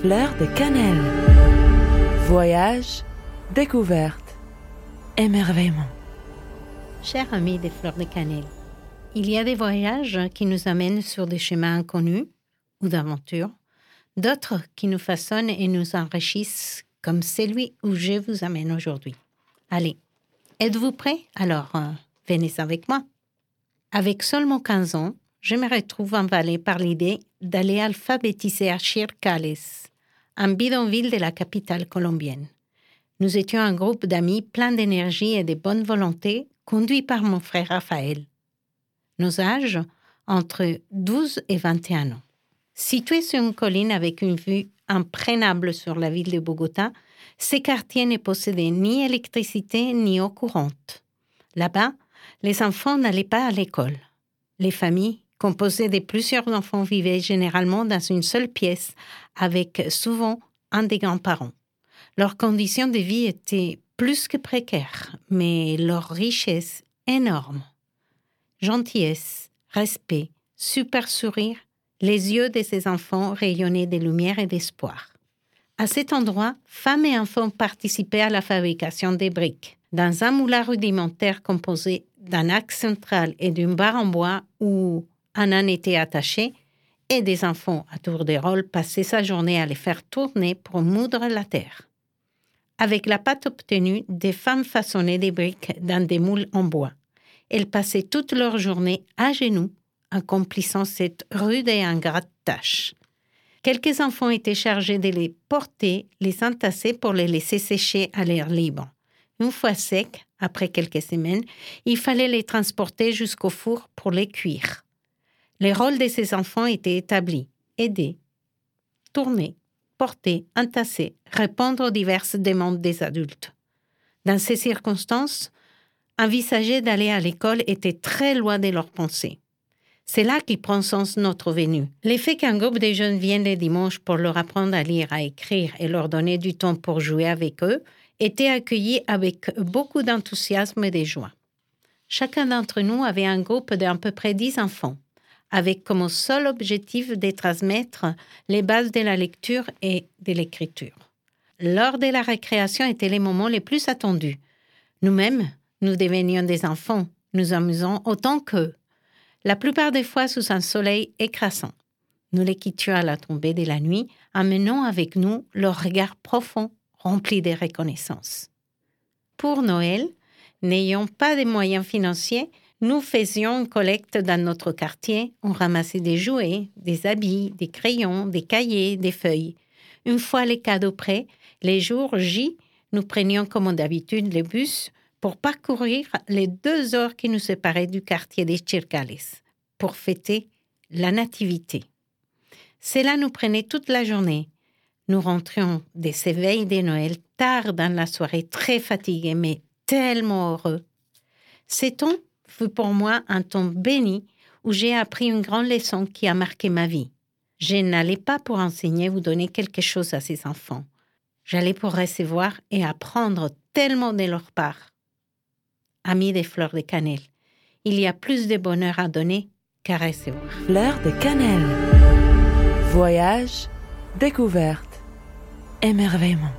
Fleur de cannelle. Voyage, découverte, émerveillement. Chers amis des fleurs de cannelle, il y a des voyages qui nous amènent sur des chemins inconnus ou d'aventures, d'autres qui nous façonnent et nous enrichissent comme celui où je vous amène aujourd'hui. Allez, êtes-vous prêts? Alors, euh, venez avec moi. Avec seulement 15 ans, je me retrouve emballée par l'idée d'aller alphabétiser à Chircales, un bidonville de la capitale colombienne. Nous étions un groupe d'amis pleins d'énergie et de bonne volonté, conduits par mon frère Raphaël. Nos âges, entre 12 et 21 ans. Situé sur une colline avec une vue imprenable sur la ville de Bogota, ces quartiers ne possédaient ni électricité ni eau courante. Là-bas, les enfants n'allaient pas à l'école. Les familles, composées de plusieurs enfants, vivaient généralement dans une seule pièce, avec souvent un des grands-parents. Leurs conditions de vie étaient plus que précaires, mais leur richesse énorme. Gentillesse, respect, super sourire, les yeux de ces enfants rayonnaient de lumière et d'espoir. À cet endroit, femmes et enfants participaient à la fabrication des briques. Dans un moulin rudimentaire composé d'un axe central et d'une barre en bois où âne était attaché, et des enfants à tour de rôle passaient sa journée à les faire tourner pour moudre la terre. Avec la pâte obtenue, des femmes façonnaient des briques dans des moules en bois. Elles passaient toute leur journée à genoux, accomplissant cette rude et ingrate tâche. Quelques enfants étaient chargés de les porter, les entasser pour les laisser sécher à l'air libre. Une fois secs, après quelques semaines, il fallait les transporter jusqu'au four pour les cuire. Les rôles de ces enfants étaient établis aider, tourner, porter, entasser, répondre aux diverses demandes des adultes. Dans ces circonstances, envisager d'aller à l'école était très loin de leurs pensées. C'est là qu'il prend sens notre venue. L'effet qu'un groupe de jeunes viennent les dimanches pour leur apprendre à lire, à écrire et leur donner du temps pour jouer avec eux était accueilli avec beaucoup d'enthousiasme et de joie. Chacun d'entre nous avait un groupe d'à peu près dix enfants, avec comme seul objectif de transmettre les bases de la lecture et de l'écriture. L'heure de la récréation était les moments les plus attendus. Nous-mêmes, nous devenions des enfants, nous amusons autant qu'eux la plupart des fois sous un soleil écrasant. Nous les quittions à la tombée de la nuit, amenant avec nous leur regard profond, rempli de reconnaissance. Pour Noël, n'ayant pas de moyens financiers, nous faisions une collecte dans notre quartier. On ramassait des jouets, des habits, des crayons, des cahiers, des feuilles. Une fois les cadeaux prêts, les jours J, nous prenions comme d'habitude le bus pour parcourir les deux heures qui nous séparaient du quartier des Chircales pour fêter la Nativité. Cela nous prenait toute la journée. Nous rentrions des éveils de Noël tard dans la soirée, très fatigués, mais tellement heureux. Temps fut pour moi un temps béni où j'ai appris une grande leçon qui a marqué ma vie. Je n'allais pas pour enseigner ou donner quelque chose à ces enfants. J'allais pour recevoir et apprendre tellement de leur part amis des fleurs de cannelle. Il y a plus de bonheur à donner qu'à recevoir. Fleurs de cannelle. Voyage, découverte, émerveillement.